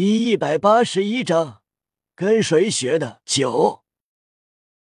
第一百八十一章跟谁学的？九。